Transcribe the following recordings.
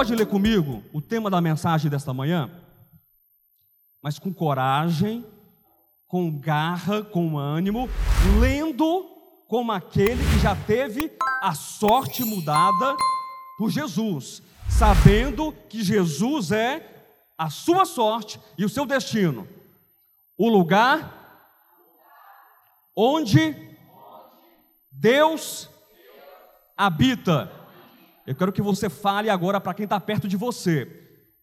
pode ler comigo o tema da mensagem desta manhã? Mas com coragem, com garra, com ânimo, lendo como aquele que já teve a sorte mudada por Jesus, sabendo que Jesus é a sua sorte e o seu destino, o lugar onde Deus habita. Eu quero que você fale agora para quem está perto de você.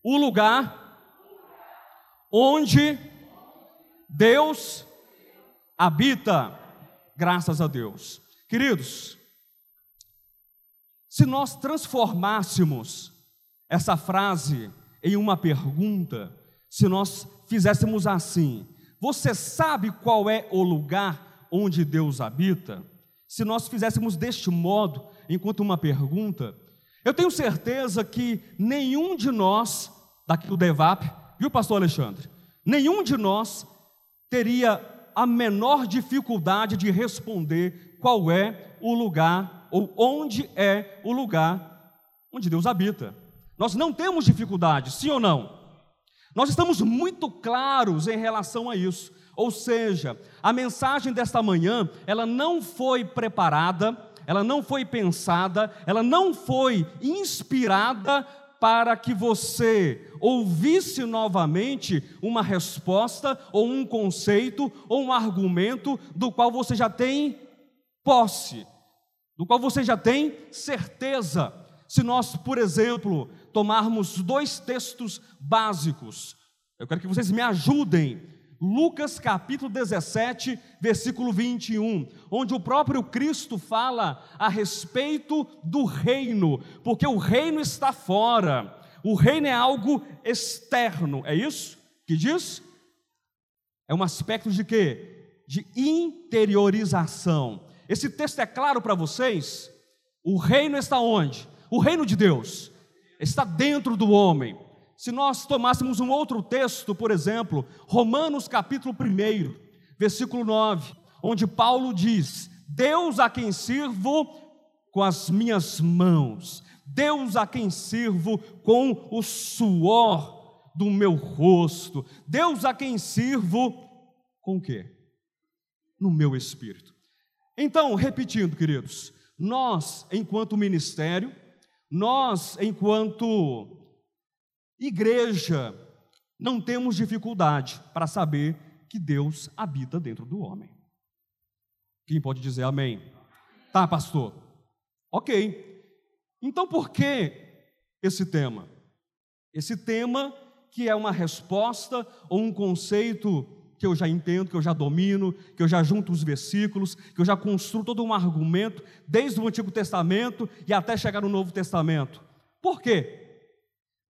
O lugar onde Deus habita. Graças a Deus. Queridos, se nós transformássemos essa frase em uma pergunta, se nós fizéssemos assim: Você sabe qual é o lugar onde Deus habita? Se nós fizéssemos deste modo, enquanto uma pergunta, eu tenho certeza que nenhum de nós, daqui do DEVAP, viu, pastor Alexandre? Nenhum de nós teria a menor dificuldade de responder qual é o lugar, ou onde é o lugar onde Deus habita. Nós não temos dificuldade, sim ou não? Nós estamos muito claros em relação a isso. Ou seja, a mensagem desta manhã, ela não foi preparada, ela não foi pensada, ela não foi inspirada para que você ouvisse novamente uma resposta, ou um conceito, ou um argumento do qual você já tem posse, do qual você já tem certeza. Se nós, por exemplo, tomarmos dois textos básicos, eu quero que vocês me ajudem. Lucas capítulo 17, versículo 21, onde o próprio Cristo fala a respeito do reino, porque o reino está fora, o reino é algo externo, é isso que diz? É um aspecto de quê? De interiorização. Esse texto é claro para vocês? O reino está onde? O reino de Deus está dentro do homem. Se nós tomássemos um outro texto, por exemplo, Romanos capítulo 1, versículo 9, onde Paulo diz: Deus a quem sirvo com as minhas mãos, Deus a quem sirvo com o suor do meu rosto, Deus a quem sirvo com o quê? No meu espírito. Então, repetindo, queridos, nós, enquanto ministério, nós, enquanto igreja, não temos dificuldade para saber que Deus habita dentro do homem. Quem pode dizer amém? Tá, pastor? Ok. Então por que esse tema? Esse tema que é uma resposta ou um conceito que eu já entendo, que eu já domino, que eu já junto os versículos, que eu já construo todo um argumento, desde o Antigo Testamento e até chegar no Novo Testamento. Por quê?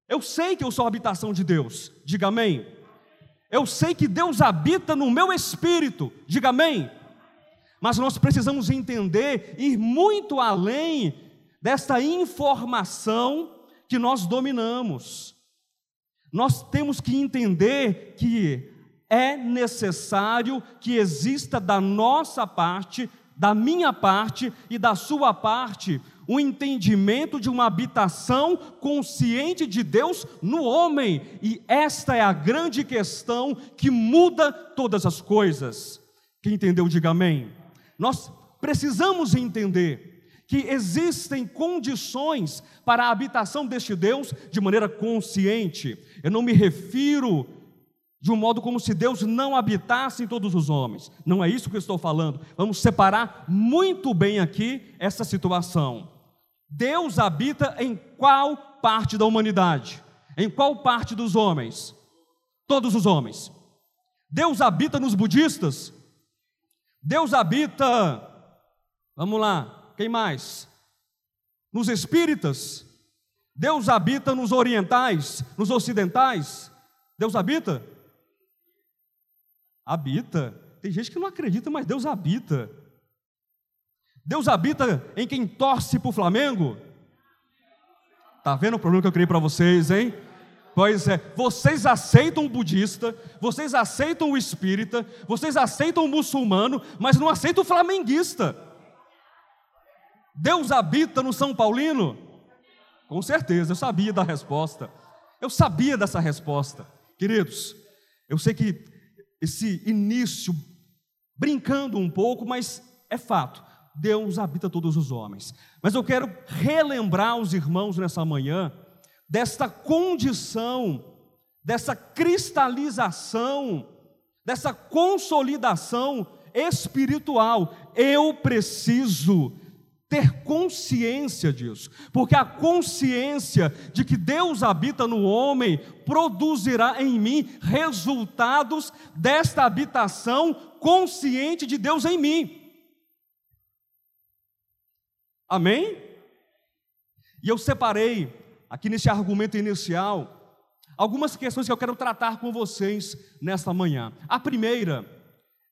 Eu sei que eu sou a habitação de Deus, diga amém. Eu sei que Deus habita no meu espírito, diga amém. Mas nós precisamos entender, ir muito além desta informação que nós dominamos. Nós temos que entender que é necessário que exista da nossa parte, da minha parte e da sua parte, o entendimento de uma habitação consciente de Deus no homem, e esta é a grande questão que muda todas as coisas. Quem entendeu, diga amém. Nós precisamos entender que existem condições para a habitação deste Deus de maneira consciente. Eu não me refiro de um modo como se Deus não habitasse em todos os homens. Não é isso que eu estou falando. Vamos separar muito bem aqui essa situação. Deus habita em qual parte da humanidade? Em qual parte dos homens? Todos os homens. Deus habita nos budistas? Deus habita, vamos lá, quem mais? Nos espíritas? Deus habita nos orientais, nos ocidentais? Deus habita? Habita. Tem gente que não acredita, mas Deus habita. Deus habita em quem torce para o Flamengo? Tá vendo o problema que eu criei para vocês, hein? Pois é, vocês aceitam o budista, vocês aceitam o espírita, vocês aceitam o muçulmano, mas não aceitam o flamenguista. Deus habita no São Paulino? Com certeza, eu sabia da resposta. Eu sabia dessa resposta. Queridos, eu sei que esse início, brincando um pouco, mas é fato. Deus habita todos os homens. Mas eu quero relembrar os irmãos nessa manhã desta condição, dessa cristalização, dessa consolidação espiritual. Eu preciso ter consciência disso, porque a consciência de que Deus habita no homem produzirá em mim resultados desta habitação consciente de Deus em mim. Amém? E eu separei aqui nesse argumento inicial algumas questões que eu quero tratar com vocês nesta manhã. A primeira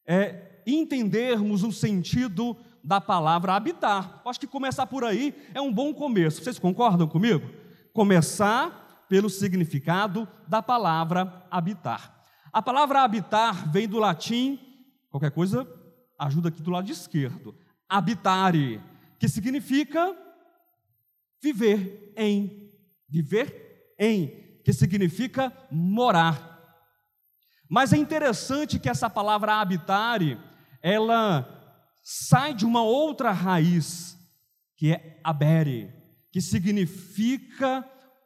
é entendermos o sentido da palavra habitar. Acho que começar por aí é um bom começo. Vocês concordam comigo? Começar pelo significado da palavra habitar. A palavra habitar vem do latim, qualquer coisa, ajuda aqui do lado esquerdo. Habitare, que significa viver em. Viver em, que significa morar. Mas é interessante que essa palavra habitare, ela sai de uma outra raiz, que é abere, que significa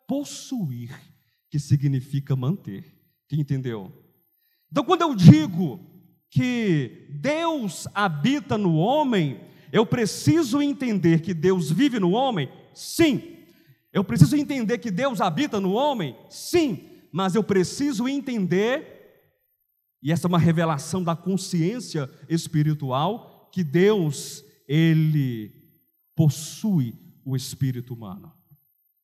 possuir, que significa manter. Quem entendeu? Então, quando eu digo que Deus habita no homem, eu preciso entender que Deus vive no homem? Sim. Eu preciso entender que Deus habita no homem? Sim. Mas eu preciso entender, e essa é uma revelação da consciência espiritual, que Deus, Ele possui o espírito humano,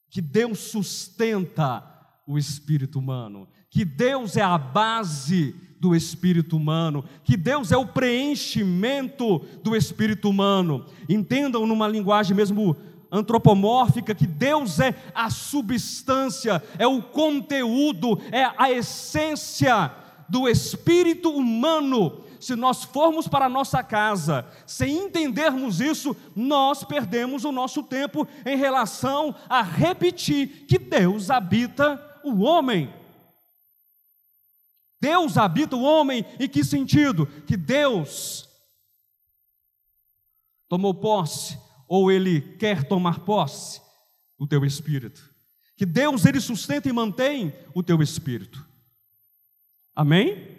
que Deus sustenta o espírito humano, que Deus é a base do espírito humano, que Deus é o preenchimento do espírito humano. Entendam numa linguagem mesmo antropomórfica que Deus é a substância, é o conteúdo, é a essência do espírito humano se nós formos para a nossa casa sem entendermos isso, nós perdemos o nosso tempo em relação a repetir que Deus habita o homem. Deus habita o homem em que sentido? Que Deus tomou posse ou ele quer tomar posse do teu espírito. Que Deus ele sustenta e mantém o teu espírito. Amém?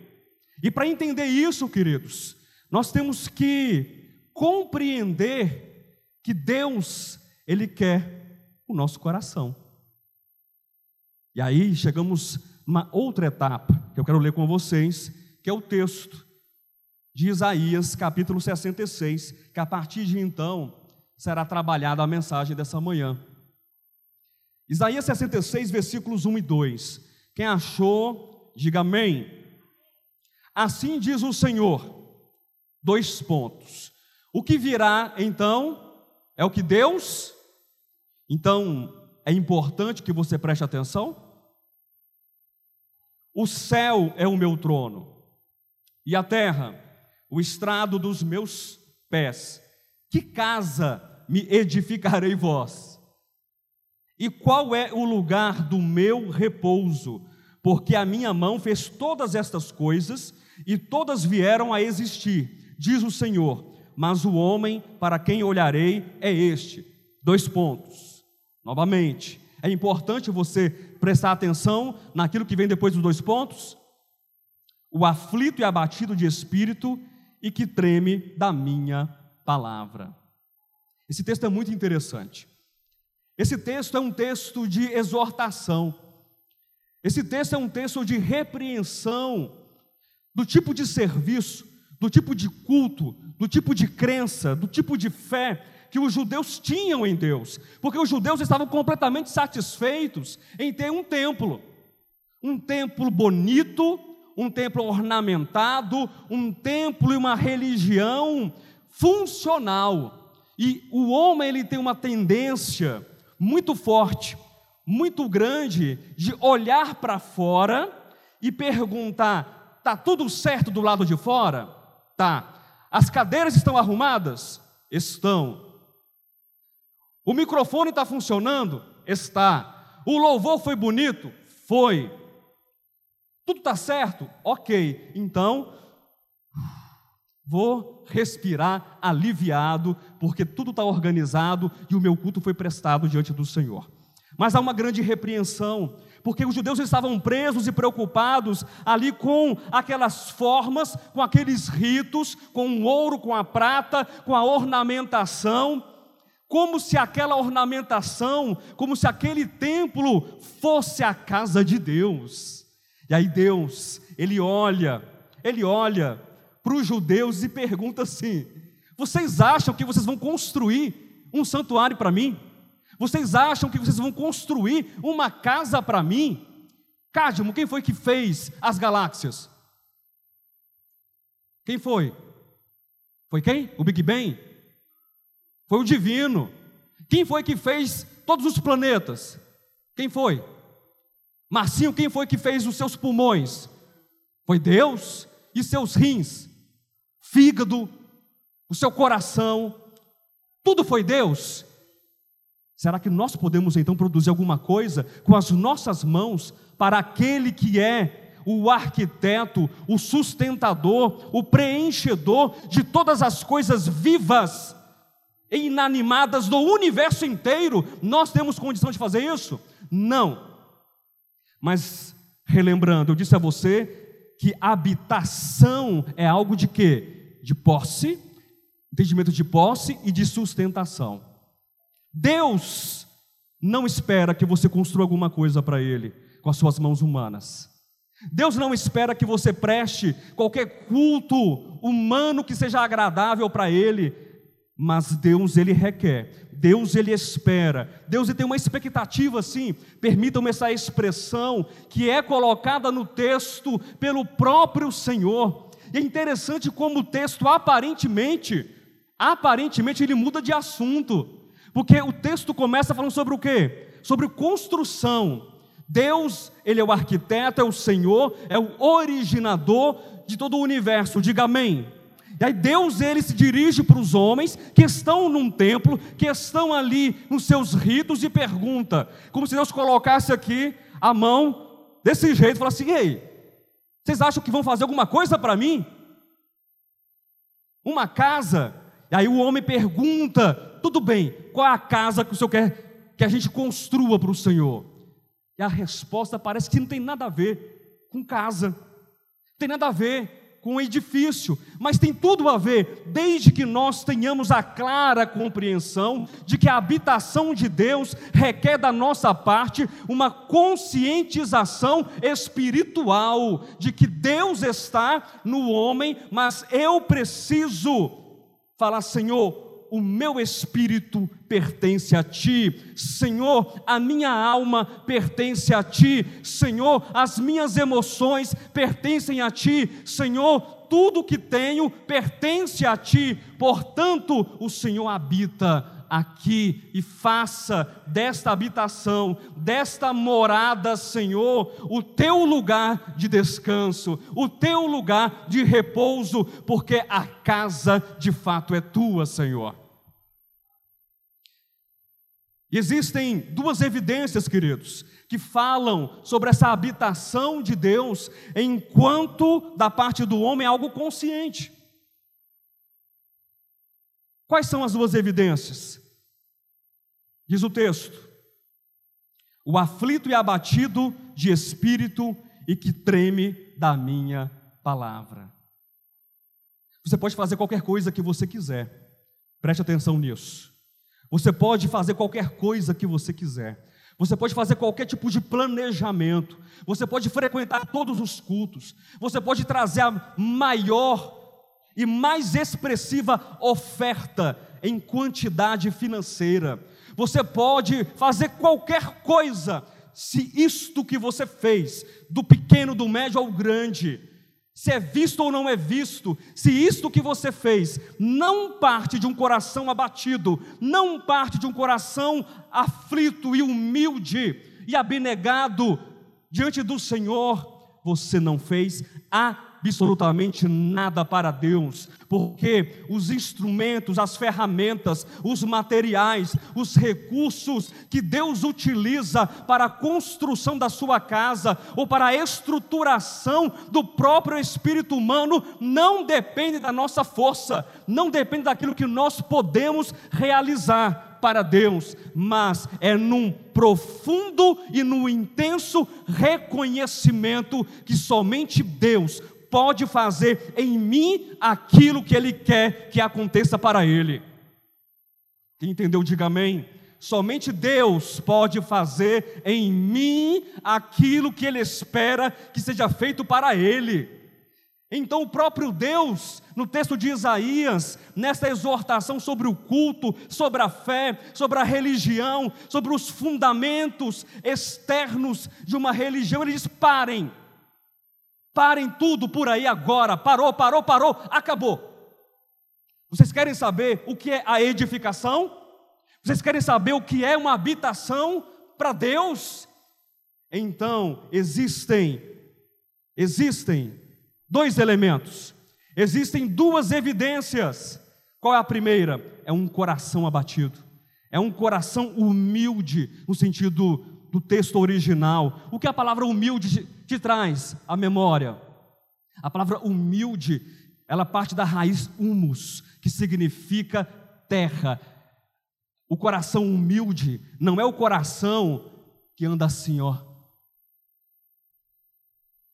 E para entender isso, queridos, nós temos que compreender que Deus, Ele quer o nosso coração. E aí chegamos numa outra etapa que eu quero ler com vocês, que é o texto de Isaías, capítulo 66, que a partir de então será trabalhada a mensagem dessa manhã. Isaías 66, versículos 1 e 2. Quem achou, diga amém. Assim diz o Senhor. Dois pontos. O que virá então é o que Deus. Então é importante que você preste atenção. O céu é o meu trono, e a terra, o estrado dos meus pés. Que casa me edificarei vós? E qual é o lugar do meu repouso? Porque a minha mão fez todas estas coisas e todas vieram a existir, diz o Senhor, mas o homem para quem olharei é este. Dois pontos. Novamente, é importante você prestar atenção naquilo que vem depois dos dois pontos. O aflito e abatido de espírito e que treme da minha palavra. Esse texto é muito interessante. Esse texto é um texto de exortação. Esse texto é um texto de repreensão do tipo de serviço, do tipo de culto, do tipo de crença, do tipo de fé que os judeus tinham em Deus, porque os judeus estavam completamente satisfeitos em ter um templo, um templo bonito, um templo ornamentado, um templo e uma religião funcional. E o homem ele tem uma tendência muito forte, muito grande de olhar para fora e perguntar: Está tudo certo do lado de fora? Tá. As cadeiras estão arrumadas? Estão. O microfone está funcionando? Está. O louvor foi bonito? Foi. Tudo está certo? Ok. Então, vou respirar aliviado, porque tudo está organizado e o meu culto foi prestado diante do Senhor. Mas há uma grande repreensão, porque os judeus estavam presos e preocupados ali com aquelas formas, com aqueles ritos, com o ouro, com a prata, com a ornamentação, como se aquela ornamentação, como se aquele templo fosse a casa de Deus. E aí Deus, ele olha, ele olha para os judeus e pergunta assim: Vocês acham que vocês vão construir um santuário para mim? Vocês acham que vocês vão construir uma casa para mim? Cádimo, quem foi que fez as galáxias? Quem foi? Foi quem? O Big Bang? Foi o divino. Quem foi que fez todos os planetas? Quem foi? Marcinho, quem foi que fez os seus pulmões? Foi Deus e seus rins, fígado, o seu coração, tudo foi Deus. Será que nós podemos então produzir alguma coisa com as nossas mãos para aquele que é o arquiteto, o sustentador, o preenchedor de todas as coisas vivas inanimadas do universo inteiro? Nós temos condição de fazer isso? Não. Mas, relembrando, eu disse a você que habitação é algo de quê? De posse, entendimento de posse e de sustentação. Deus não espera que você construa alguma coisa para Ele com as suas mãos humanas. Deus não espera que você preste qualquer culto humano que seja agradável para Ele, mas Deus ele requer, Deus ele espera, Deus ele tem uma expectativa assim, permitam-me essa expressão que é colocada no texto pelo próprio Senhor. E é interessante como o texto aparentemente, aparentemente ele muda de assunto, porque o texto começa falando sobre o quê? Sobre construção. Deus, ele é o arquiteto, é o Senhor, é o originador de todo o universo. Diga amém. E aí Deus ele se dirige para os homens que estão num templo, que estão ali nos seus ritos e pergunta, como se Deus colocasse aqui a mão desse jeito, e falasse assim: "Ei, vocês acham que vão fazer alguma coisa para mim? Uma casa?" E aí o homem pergunta: "Tudo bem, qual é a casa que o Senhor quer que a gente construa para o Senhor?" E a resposta parece que não tem nada a ver com casa. Não tem nada a ver com o edifício, mas tem tudo a ver, desde que nós tenhamos a clara compreensão de que a habitação de Deus requer da nossa parte uma conscientização espiritual de que Deus está no homem, mas eu preciso falar, Senhor, o meu espírito pertence a ti, Senhor, a minha alma pertence a ti, Senhor, as minhas emoções pertencem a ti, Senhor, tudo que tenho pertence a ti, portanto, o Senhor habita aqui e faça desta habitação, desta morada, Senhor, o teu lugar de descanso, o teu lugar de repouso, porque a casa de fato é tua, Senhor. E existem duas evidências, queridos, que falam sobre essa habitação de Deus, enquanto da parte do homem é algo consciente. Quais são as duas evidências? Diz o texto: o aflito e abatido de espírito e que treme da minha palavra. Você pode fazer qualquer coisa que você quiser, preste atenção nisso. Você pode fazer qualquer coisa que você quiser. Você pode fazer qualquer tipo de planejamento. Você pode frequentar todos os cultos. Você pode trazer a maior e mais expressiva oferta em quantidade financeira. Você pode fazer qualquer coisa, se isto que você fez, do pequeno, do médio ao grande, se é visto ou não é visto, se isto que você fez não parte de um coração abatido, não parte de um coração aflito e humilde e abnegado diante do Senhor, você não fez absolutamente nada para Deus, porque os instrumentos, as ferramentas, os materiais, os recursos que Deus utiliza para a construção da sua casa ou para a estruturação do próprio espírito humano não depende da nossa força, não depende daquilo que nós podemos realizar para Deus, mas é num profundo e num intenso reconhecimento que somente Deus pode fazer em mim aquilo que Ele quer que aconteça para Ele. Quem entendeu, diga amém. Somente Deus pode fazer em mim aquilo que Ele espera que seja feito para Ele. Então, o próprio Deus, no texto de Isaías, nessa exortação sobre o culto, sobre a fé, sobre a religião, sobre os fundamentos externos de uma religião, ele diz: parem, Parem tudo por aí agora. Parou, parou, parou, acabou. Vocês querem saber o que é a edificação? Vocês querem saber o que é uma habitação para Deus? Então, existem existem dois elementos. Existem duas evidências. Qual é a primeira? É um coração abatido. É um coração humilde no sentido do texto original. O que a palavra humilde te traz à memória? A palavra humilde, ela parte da raiz humus, que significa terra. O coração humilde não é o coração que anda assim, ó.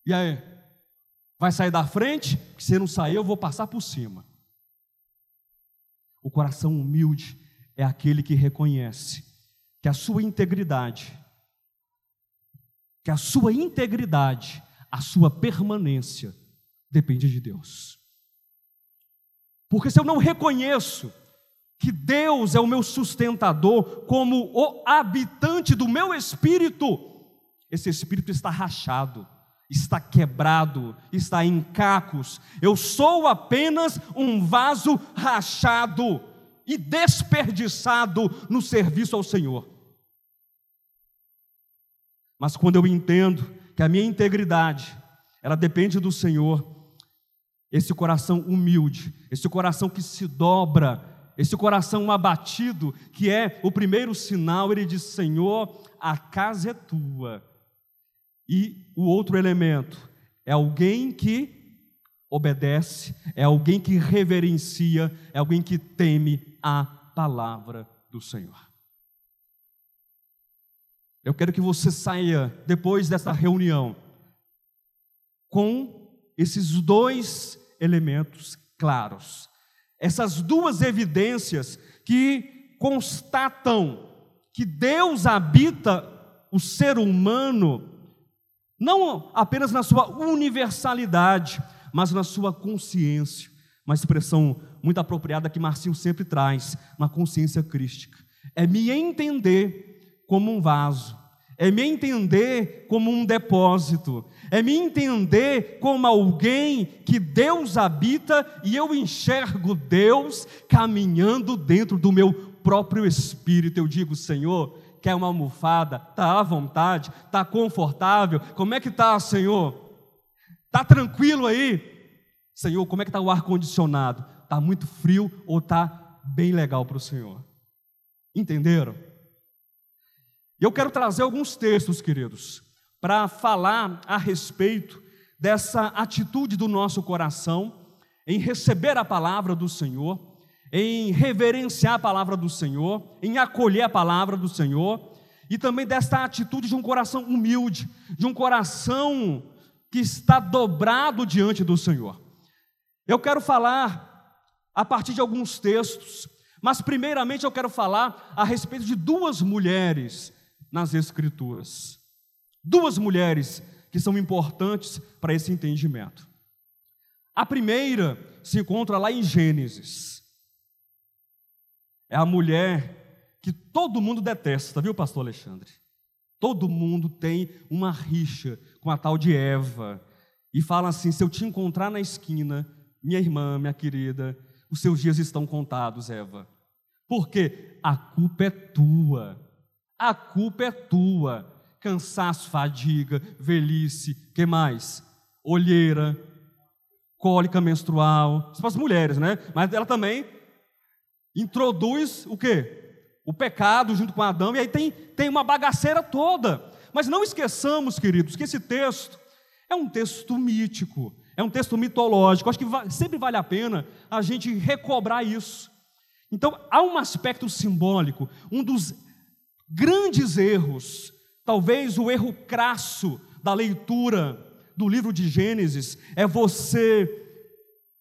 E aí? Vai sair da frente? Se não sair, eu vou passar por cima. O coração humilde é aquele que reconhece que a sua integridade que a sua integridade, a sua permanência depende de Deus. Porque se eu não reconheço que Deus é o meu sustentador, como o habitante do meu espírito, esse espírito está rachado, está quebrado, está em cacos. Eu sou apenas um vaso rachado e desperdiçado no serviço ao Senhor. Mas quando eu entendo que a minha integridade, ela depende do Senhor, esse coração humilde, esse coração que se dobra, esse coração abatido, que é o primeiro sinal, ele diz: Senhor, a casa é tua. E o outro elemento é alguém que obedece, é alguém que reverencia, é alguém que teme a palavra do Senhor. Eu quero que você saia depois dessa reunião com esses dois elementos claros, essas duas evidências que constatam que Deus habita o ser humano, não apenas na sua universalidade, mas na sua consciência. Uma expressão muito apropriada que Marcinho sempre traz, uma consciência crística. É me entender como um vaso, é me entender como um depósito, é me entender como alguém que Deus habita e eu enxergo Deus caminhando dentro do meu próprio espírito. Eu digo, Senhor, quer uma almofada? Tá à vontade? Tá confortável? Como é que tá, Senhor? Tá tranquilo aí? Senhor, como é que tá o ar condicionado? Tá muito frio ou tá bem legal para o Senhor? Entenderam? Eu quero trazer alguns textos, queridos, para falar a respeito dessa atitude do nosso coração em receber a palavra do Senhor, em reverenciar a palavra do Senhor, em acolher a palavra do Senhor, e também desta atitude de um coração humilde, de um coração que está dobrado diante do Senhor. Eu quero falar a partir de alguns textos, mas primeiramente eu quero falar a respeito de duas mulheres nas Escrituras. Duas mulheres que são importantes para esse entendimento. A primeira se encontra lá em Gênesis. É a mulher que todo mundo detesta, viu, pastor Alexandre? Todo mundo tem uma rixa com a tal de Eva e fala assim: se eu te encontrar na esquina, minha irmã, minha querida, os seus dias estão contados, Eva. Porque a culpa é tua a culpa é tua. Cansaço, fadiga, velhice, que mais? Olheira. cólica menstrual, isso para as mulheres, né? Mas ela também introduz o quê? O pecado junto com Adão, e aí tem, tem uma bagaceira toda. Mas não esqueçamos, queridos, que esse texto é um texto mítico, é um texto mitológico. Acho que sempre vale a pena a gente recobrar isso. Então, há um aspecto simbólico, um dos grandes erros, talvez o erro crasso da leitura do livro de Gênesis, é você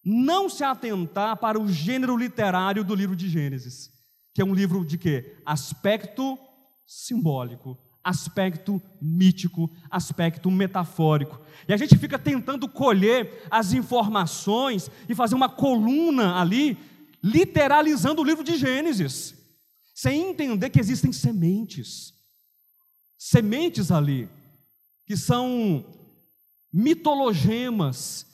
não se atentar para o gênero literário do livro de Gênesis, que é um livro de quê? Aspecto simbólico, aspecto mítico, aspecto metafórico. E a gente fica tentando colher as informações e fazer uma coluna ali, literalizando o livro de Gênesis, sem entender que existem sementes. Sementes ali, que são mitologemas,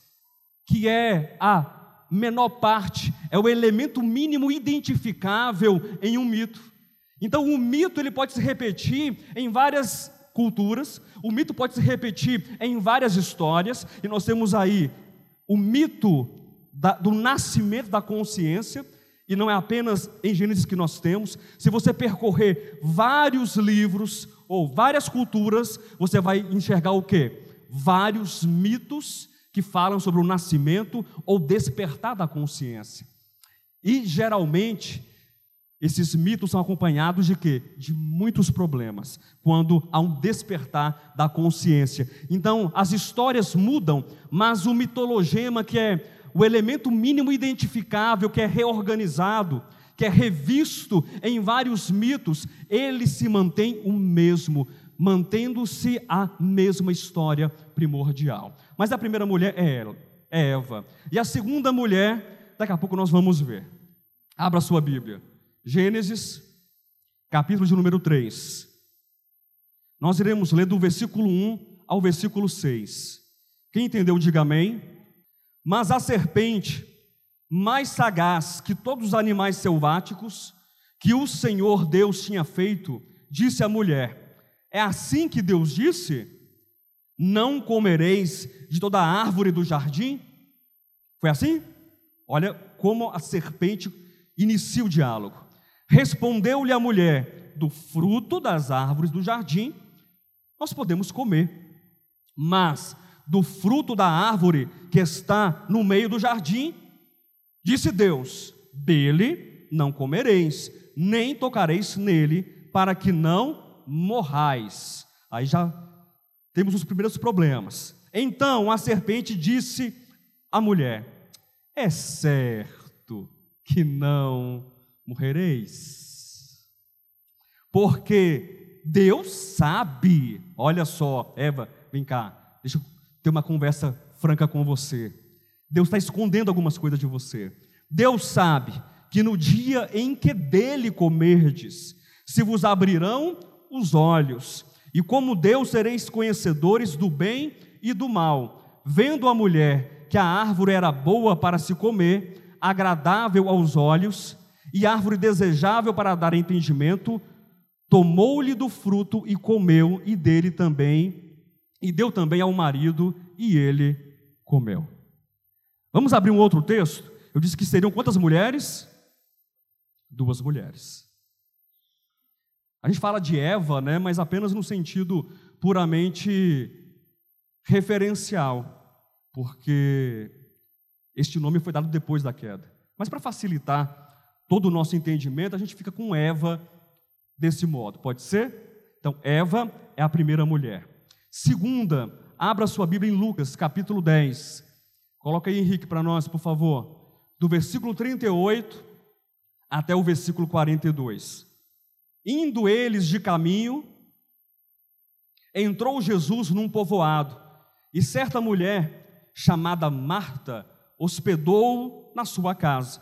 que é a menor parte, é o elemento mínimo identificável em um mito. Então, o mito ele pode se repetir em várias culturas, o mito pode se repetir em várias histórias, e nós temos aí o mito da, do nascimento da consciência, e não é apenas em Gênesis que nós temos. Se você percorrer vários livros ou várias culturas, você vai enxergar o quê? Vários mitos que falam sobre o nascimento ou despertar da consciência. E geralmente esses mitos são acompanhados de quê? De muitos problemas, quando há um despertar da consciência. Então, as histórias mudam, mas o mitologema, que é o elemento mínimo identificável, que é reorganizado, que é revisto em vários mitos, ele se mantém o mesmo, mantendo-se a mesma história primordial. Mas a primeira mulher é ela, é Eva. E a segunda mulher, daqui a pouco nós vamos ver. Abra sua Bíblia. Gênesis, capítulo de número 3. Nós iremos ler do versículo 1 ao versículo 6. Quem entendeu, diga amém. Mas a serpente, mais sagaz que todos os animais selváticos que o Senhor Deus tinha feito, disse à mulher: É assim que Deus disse? Não comereis de toda a árvore do jardim? Foi assim? Olha como a serpente inicia o diálogo. Respondeu-lhe a mulher: Do fruto das árvores do jardim nós podemos comer, mas do fruto da árvore que está no meio do jardim, disse Deus: Dele não comereis, nem tocareis nele, para que não morrais. Aí já temos os primeiros problemas. Então a serpente disse à mulher: É certo que não morrereis. Porque Deus sabe, olha só, Eva, vem cá, deixa eu ter uma conversa franca com você. Deus está escondendo algumas coisas de você. Deus sabe que no dia em que dele comerdes, se vos abrirão os olhos, e como Deus sereis conhecedores do bem e do mal. Vendo a mulher que a árvore era boa para se comer, agradável aos olhos e árvore desejável para dar entendimento, tomou-lhe do fruto e comeu, e dele também, e deu também ao marido, e ele comeu. Vamos abrir um outro texto? Eu disse que seriam quantas mulheres? Duas mulheres. A gente fala de Eva, né, mas apenas no sentido puramente referencial, porque este nome foi dado depois da queda. Mas para facilitar todo o nosso entendimento, a gente fica com Eva desse modo. Pode ser? Então, Eva é a primeira mulher. Segunda, abra sua Bíblia em Lucas, capítulo 10. Coloca aí, Henrique, para nós, por favor. Do versículo 38 até o versículo 42. Indo eles de caminho, entrou Jesus num povoado, e certa mulher, chamada Marta, hospedou na sua casa.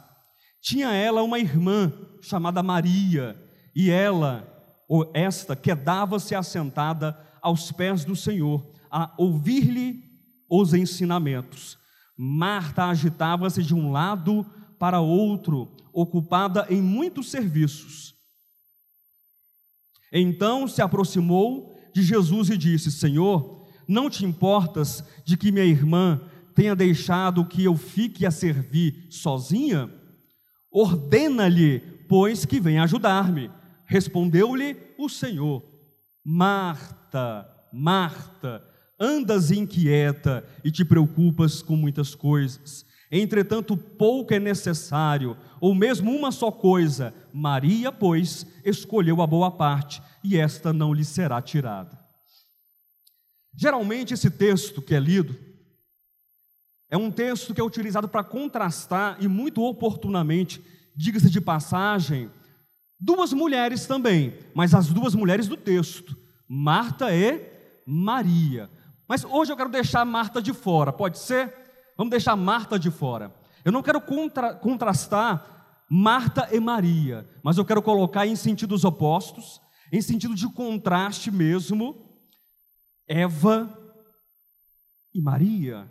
Tinha ela uma irmã chamada Maria, e ela, ou esta, quedava-se assentada aos pés do Senhor, a ouvir-lhe os ensinamentos. Marta agitava-se de um lado para outro, ocupada em muitos serviços. Então se aproximou de Jesus e disse: Senhor, não te importas de que minha irmã tenha deixado que eu fique a servir sozinha? Ordena-lhe, pois, que venha ajudar-me. Respondeu-lhe o Senhor: Marta, Marta, andas inquieta e te preocupas com muitas coisas. Entretanto, pouco é necessário, ou mesmo uma só coisa. Maria, pois, escolheu a boa parte, e esta não lhe será tirada. Geralmente, esse texto que é lido é um texto que é utilizado para contrastar, e muito oportunamente, diga-se de passagem, duas mulheres também, mas as duas mulheres do texto, Marta e Maria. Mas hoje eu quero deixar Marta de fora, pode ser? Vamos deixar Marta de fora. Eu não quero contra, contrastar Marta e Maria, mas eu quero colocar em sentidos opostos, em sentido de contraste mesmo, Eva e Maria.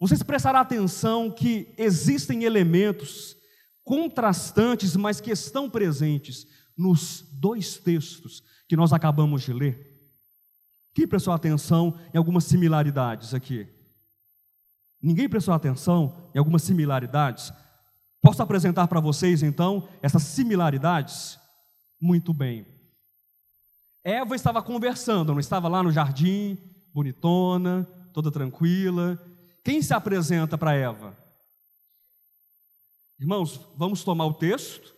Vocês prestaram atenção que existem elementos contrastantes, mas que estão presentes nos dois textos que nós acabamos de ler. Quem prestou atenção em algumas similaridades aqui? Ninguém prestou atenção em algumas similaridades? Posso apresentar para vocês então essas similaridades? Muito bem. Eva estava conversando, não estava lá no jardim, bonitona, toda tranquila. Quem se apresenta para Eva? Irmãos, vamos tomar o texto,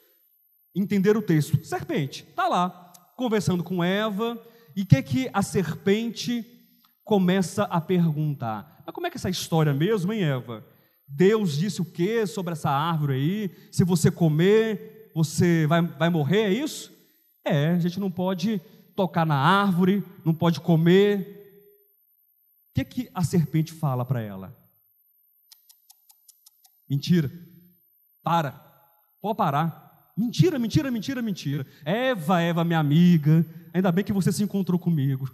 entender o texto. Serpente, está lá, conversando com Eva, e o que, que a serpente começa a perguntar? Mas como é que é essa história mesmo, hein, Eva? Deus disse o que sobre essa árvore aí? Se você comer, você vai, vai morrer, é isso? É, a gente não pode tocar na árvore, não pode comer. O que, que a serpente fala para ela? Mentira. Para. Pode parar. Mentira, mentira, mentira, mentira. Eva, Eva, minha amiga, ainda bem que você se encontrou comigo.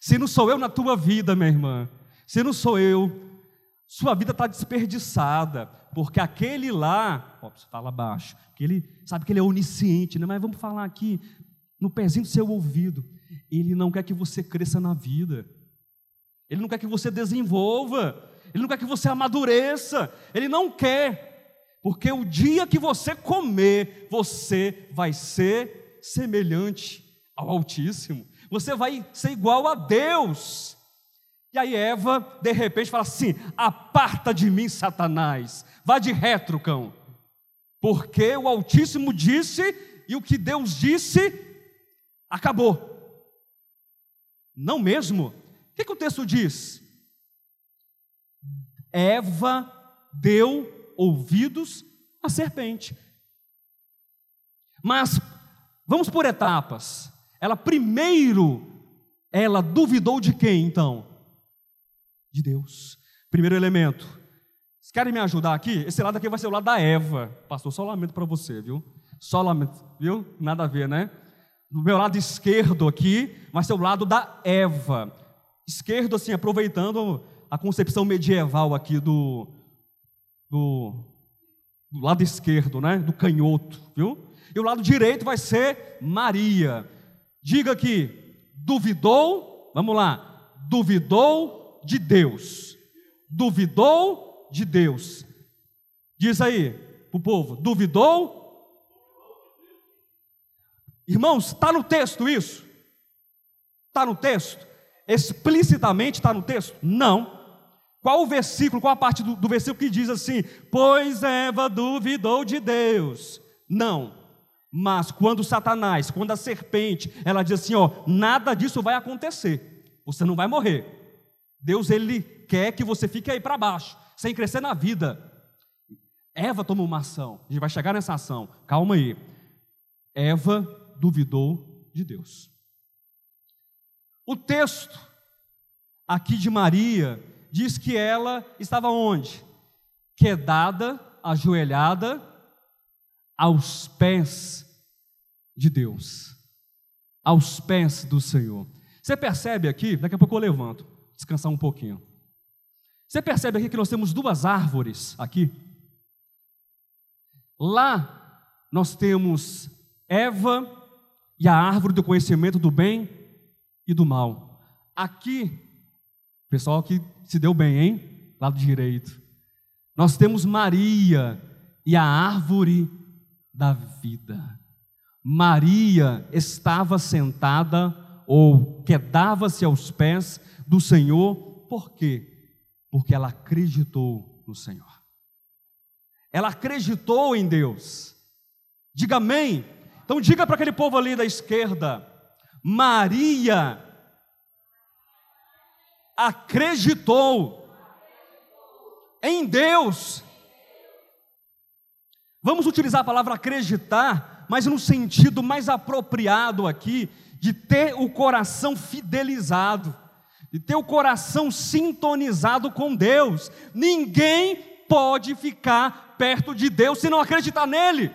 Se não sou eu na tua vida, minha irmã, se não sou eu, sua vida está desperdiçada, porque aquele lá, ó, fala baixo, que ele sabe que ele é onisciente, né? mas vamos falar aqui, no pezinho do seu ouvido, ele não quer que você cresça na vida, ele não quer que você desenvolva, ele não quer que você amadureça, ele não quer, porque o dia que você comer, você vai ser semelhante ao Altíssimo. Você vai ser igual a Deus. E aí Eva, de repente, fala assim: aparta de mim, Satanás, vá de retro, cão. Porque o Altíssimo disse e o que Deus disse acabou. Não mesmo? O que, que o texto diz? Eva deu ouvidos à serpente. Mas vamos por etapas. Ela primeiro, ela duvidou de quem então? De Deus. Primeiro elemento. Vocês querem me ajudar aqui? Esse lado aqui vai ser o lado da Eva. Pastor, só lamento para você, viu? Só lamento, viu? Nada a ver, né? Do meu lado esquerdo aqui vai ser o lado da Eva. Esquerdo, assim, aproveitando a concepção medieval aqui do, do, do lado esquerdo, né? Do canhoto, viu? E o lado direito vai ser Maria. Diga que duvidou, vamos lá, duvidou de Deus. Duvidou de Deus. Diz aí para o povo: duvidou? Irmãos, está no texto isso? Está no texto? Explicitamente está no texto? Não. Qual o versículo, qual a parte do, do versículo que diz assim: Pois Eva duvidou de Deus? Não. Mas quando Satanás, quando a serpente, ela diz assim: ó, nada disso vai acontecer, você não vai morrer. Deus ele quer que você fique aí para baixo, sem crescer na vida. Eva tomou uma ação, a gente vai chegar nessa ação. Calma aí. Eva duvidou de Deus. O texto aqui de Maria diz que ela estava onde? Quedada, ajoelhada aos pés de Deus, aos pés do Senhor. Você percebe aqui, daqui a pouco eu levanto, descansar um pouquinho. Você percebe aqui que nós temos duas árvores aqui? Lá nós temos Eva e a árvore do conhecimento do bem e do mal. Aqui, pessoal que se deu bem, hein? lado direito. Nós temos Maria e a árvore da vida. Maria estava sentada ou quedava-se aos pés do Senhor, por quê? Porque ela acreditou no Senhor. Ela acreditou em Deus. Diga amém. Então diga para aquele povo ali da esquerda: Maria acreditou em Deus. Vamos utilizar a palavra acreditar, mas no sentido mais apropriado aqui, de ter o coração fidelizado, de ter o coração sintonizado com Deus. Ninguém pode ficar perto de Deus se não acreditar nele.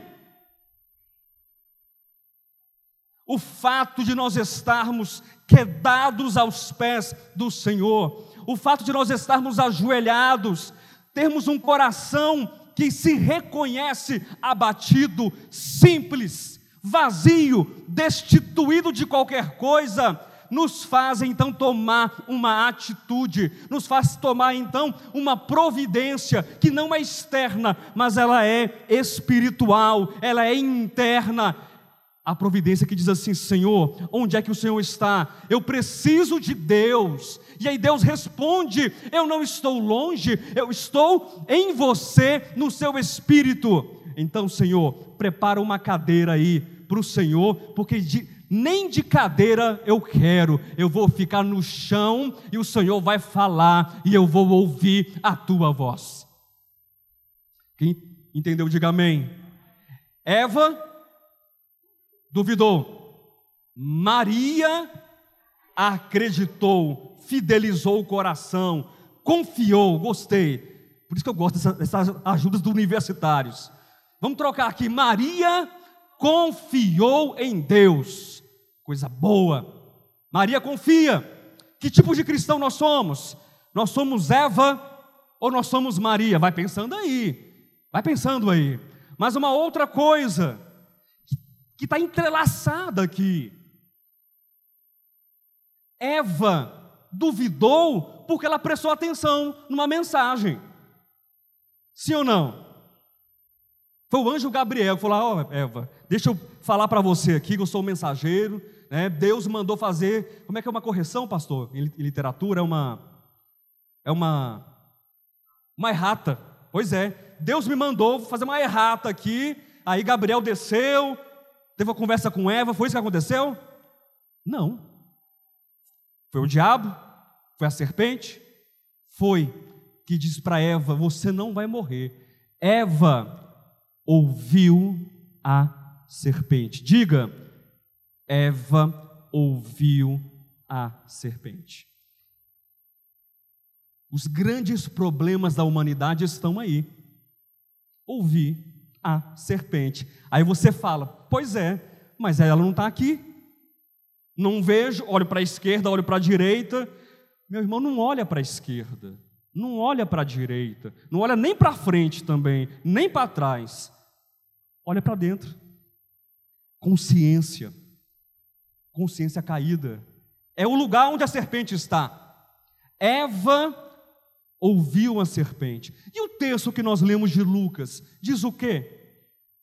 O fato de nós estarmos quedados aos pés do Senhor, o fato de nós estarmos ajoelhados, termos um coração que se reconhece abatido, simples, vazio, destituído de qualquer coisa, nos faz então tomar uma atitude, nos faz tomar então uma providência que não é externa, mas ela é espiritual, ela é interna, a providência que diz assim: Senhor, onde é que o Senhor está? Eu preciso de Deus. E aí Deus responde: Eu não estou longe, eu estou em você, no seu espírito. Então, Senhor, prepara uma cadeira aí para o Senhor, porque de, nem de cadeira eu quero, eu vou ficar no chão e o Senhor vai falar e eu vou ouvir a tua voz. Quem entendeu, diga amém. Eva duvidou. Maria acreditou, fidelizou o coração, confiou, gostei. Por isso que eu gosto dessas, ajudas dos universitários. Vamos trocar aqui. Maria confiou em Deus. Coisa boa. Maria confia. Que tipo de cristão nós somos? Nós somos Eva ou nós somos Maria? Vai pensando aí. Vai pensando aí. Mas uma outra coisa que está entrelaçada aqui. Eva duvidou porque ela prestou atenção numa mensagem. Sim ou não? Foi o anjo Gabriel que falou: Ó, oh, Eva, deixa eu falar para você aqui que eu sou o mensageiro. Né? Deus mandou fazer. Como é que é uma correção, pastor? Em literatura é uma. É uma. Uma errata. Pois é. Deus me mandou fazer uma errata aqui. Aí Gabriel desceu, Teve uma conversa com Eva, foi isso que aconteceu? Não. Foi o diabo? Foi a serpente? Foi que disse para Eva: Você não vai morrer. Eva ouviu a serpente. Diga, Eva ouviu a serpente. Os grandes problemas da humanidade estão aí. Ouvir a serpente. Aí você fala: Pois é, mas ela não está aqui. Não vejo, olho para a esquerda, olho para a direita. Meu irmão, não olha para a esquerda, não olha para a direita, não olha nem para frente também, nem para trás. Olha para dentro. Consciência. Consciência caída. É o lugar onde a serpente está. Eva ouviu a serpente. E o texto que nós lemos de Lucas diz o quê?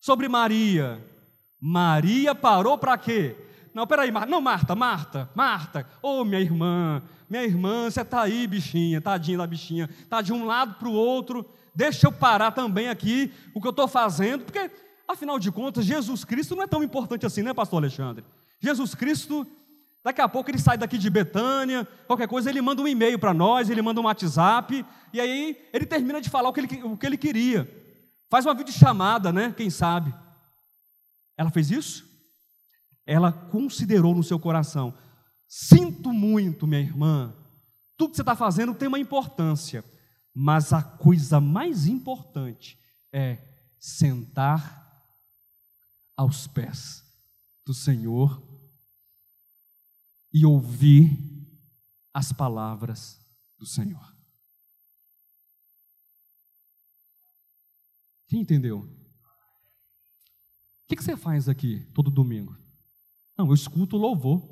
Sobre Maria. Maria parou para quê? Não, peraí, Marta. Não, Marta, Marta, Marta. Ô, oh, minha irmã, minha irmã, você está aí, bichinha, tadinha da bichinha. Está de um lado para o outro. Deixa eu parar também aqui o que eu estou fazendo, porque, afinal de contas, Jesus Cristo não é tão importante assim, né, pastor Alexandre? Jesus Cristo Daqui a pouco ele sai daqui de Betânia, qualquer coisa, ele manda um e-mail para nós, ele manda um WhatsApp, e aí ele termina de falar o que ele, o que ele queria. Faz uma videochamada, né? Quem sabe? Ela fez isso? Ela considerou no seu coração: sinto muito, minha irmã, tudo que você está fazendo tem uma importância, mas a coisa mais importante é sentar aos pés do Senhor e ouvir as palavras do Senhor. Quem entendeu? O que, você faz aqui todo domingo? Não, eu escuto o louvor.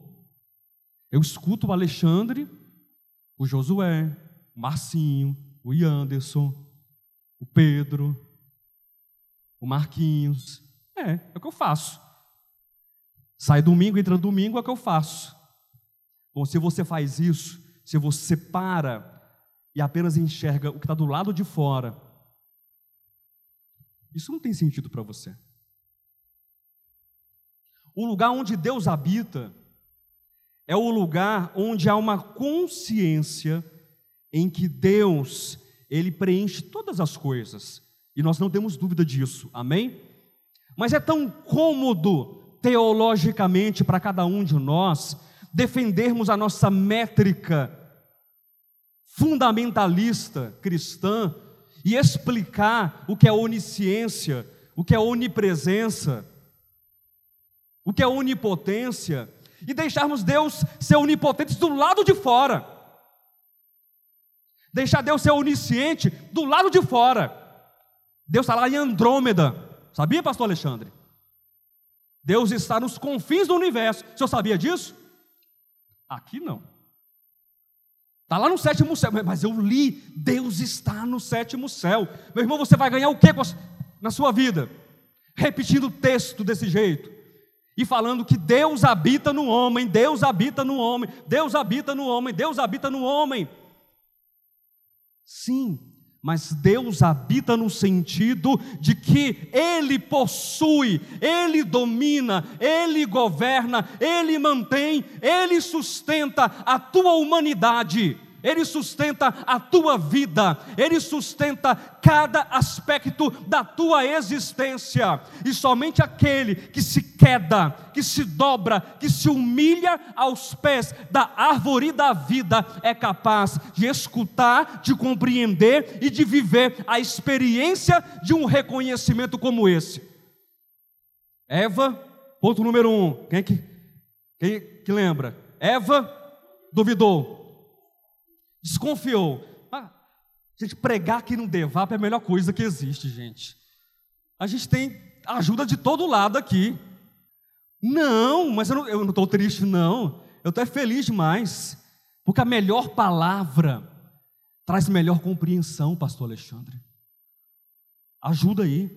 Eu escuto o Alexandre, o Josué, o Marcinho, o Anderson, o Pedro, o Marquinhos. É, é o que eu faço. Sai domingo, entra domingo, é o que eu faço. Bom, se você faz isso, se você para e apenas enxerga o que está do lado de fora, isso não tem sentido para você. O lugar onde Deus habita é o lugar onde há uma consciência em que Deus, ele preenche todas as coisas. E nós não temos dúvida disso. Amém? Mas é tão cômodo teologicamente para cada um de nós defendermos a nossa métrica fundamentalista cristã e explicar o que é onisciência, o que é onipresença, o que é onipotência, e deixarmos Deus ser onipotente do lado de fora. Deixar Deus ser onisciente do lado de fora. Deus está lá em Andrômeda. Sabia, pastor Alexandre? Deus está nos confins do universo. O senhor sabia disso? Aqui não. Está lá no sétimo céu. Mas eu li, Deus está no sétimo céu. Meu irmão, você vai ganhar o que na sua vida? Repetindo o texto desse jeito e falando que Deus habita no homem, Deus habita no homem, Deus habita no homem, Deus habita no homem. Sim, mas Deus habita no sentido de que Ele possui, Ele domina, Ele governa, Ele mantém, Ele sustenta a tua humanidade. Ele sustenta a tua vida, Ele sustenta cada aspecto da tua existência, e somente aquele que se queda, que se dobra, que se humilha aos pés da árvore da vida é capaz de escutar, de compreender e de viver a experiência de um reconhecimento como esse. Eva, ponto número um, quem que, quem que lembra? Eva duvidou, Desconfiou. Ah, gente, pregar que não devapa é a melhor coisa que existe, gente. A gente tem ajuda de todo lado aqui. Não, mas eu não estou triste, não. Eu estou feliz demais. Porque a melhor palavra traz melhor compreensão, pastor Alexandre. Ajuda aí.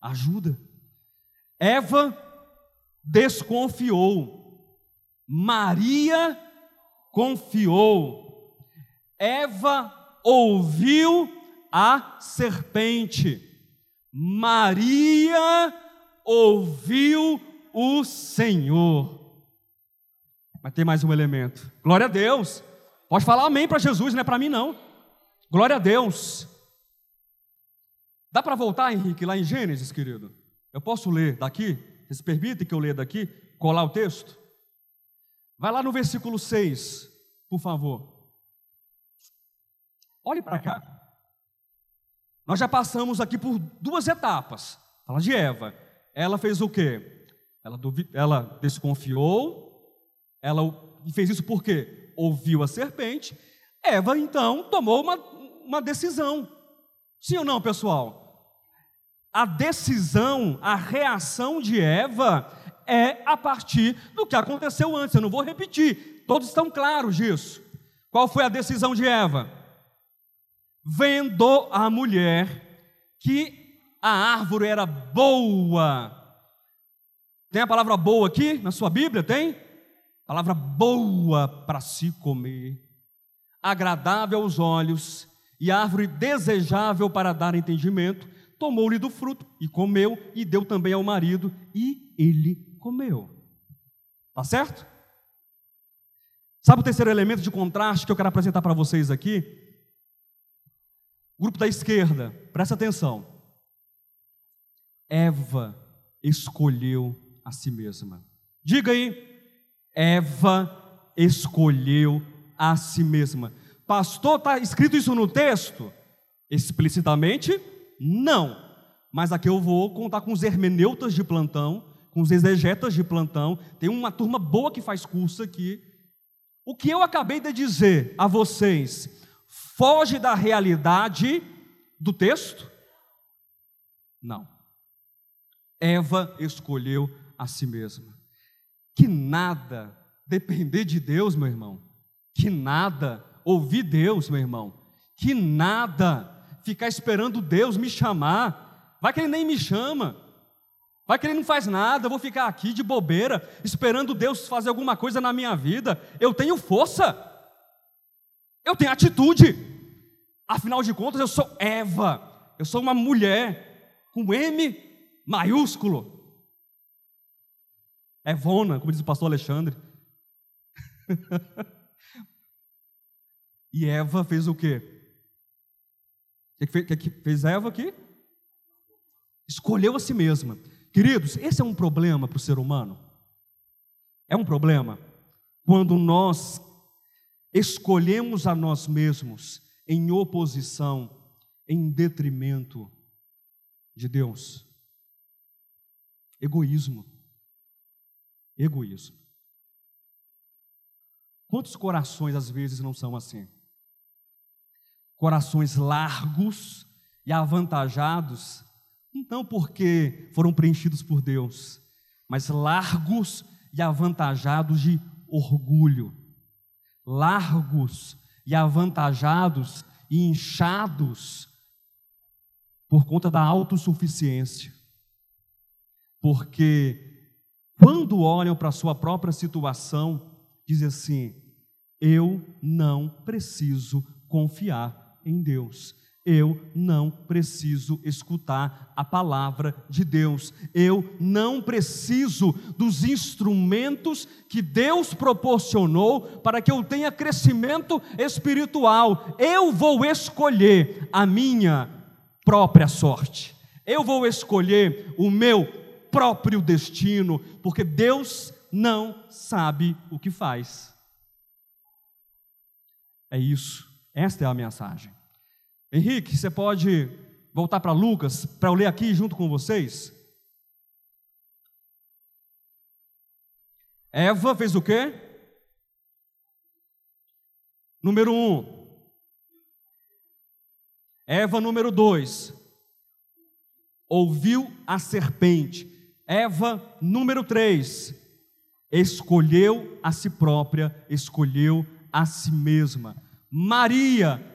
Ajuda. Eva desconfiou. Maria confiou. Eva ouviu a serpente, Maria ouviu o Senhor. Mas tem mais um elemento. Glória a Deus. Pode falar amém para Jesus, não é para mim não. Glória a Deus. Dá para voltar, Henrique, lá em Gênesis, querido? Eu posso ler daqui? Vocês permitem que eu leia daqui? Colar o texto? Vai lá no versículo 6, por favor. Olhe para cá. Nós já passamos aqui por duas etapas. Fala de Eva. Ela fez o quê? Ela, duvid... ela desconfiou. Ela fez isso por quê? Ouviu a serpente. Eva, então, tomou uma, uma decisão. Sim ou não, pessoal? A decisão, a reação de Eva é a partir do que aconteceu antes. Eu não vou repetir, todos estão claros disso. Qual foi a decisão de Eva? Vendo a mulher que a árvore era boa. Tem a palavra boa aqui na sua Bíblia? Tem? Palavra boa para se comer, agradável aos olhos e árvore desejável para dar entendimento. Tomou-lhe do fruto e comeu, e deu também ao marido, e ele comeu. Tá certo? Sabe o terceiro elemento de contraste que eu quero apresentar para vocês aqui? Grupo da esquerda, presta atenção. Eva escolheu a si mesma. Diga aí, Eva escolheu a si mesma. Pastor, está escrito isso no texto? Explicitamente, não. Mas aqui eu vou contar com os hermeneutas de plantão, com os exegetas de plantão. Tem uma turma boa que faz curso aqui. O que eu acabei de dizer a vocês foge da realidade do texto? Não. Eva escolheu a si mesma. Que nada depender de Deus, meu irmão. Que nada ouvir Deus, meu irmão. Que nada! Ficar esperando Deus me chamar. Vai que Ele nem me chama. Vai que Ele não faz nada. Eu vou ficar aqui de bobeira, esperando Deus fazer alguma coisa na minha vida. Eu tenho força. Eu tenho atitude. Afinal de contas, eu sou Eva. Eu sou uma mulher com M maiúsculo. Evona, como diz o pastor Alexandre. e Eva fez o quê? O que, que, que fez Eva aqui? Escolheu a si mesma. Queridos, esse é um problema para o ser humano. É um problema quando nós escolhemos a nós mesmos em oposição, em detrimento de Deus. Egoísmo. Egoísmo. Quantos corações às vezes não são assim? Corações largos e avantajados, não porque foram preenchidos por Deus, mas largos e avantajados de orgulho, largos e avantajados e inchados por conta da autossuficiência. Porque quando olham para a sua própria situação, dizem assim: eu não preciso confiar em Deus. Eu não preciso escutar a palavra de Deus. Eu não preciso dos instrumentos que Deus proporcionou para que eu tenha crescimento espiritual. Eu vou escolher a minha própria sorte. Eu vou escolher o meu próprio destino, porque Deus não sabe o que faz. É isso. Esta é a mensagem. Henrique, você pode voltar para Lucas para eu ler aqui junto com vocês? Eva fez o quê? Número um. Eva, número dois. Ouviu a serpente. Eva, número três. Escolheu a si própria, escolheu a si mesma. Maria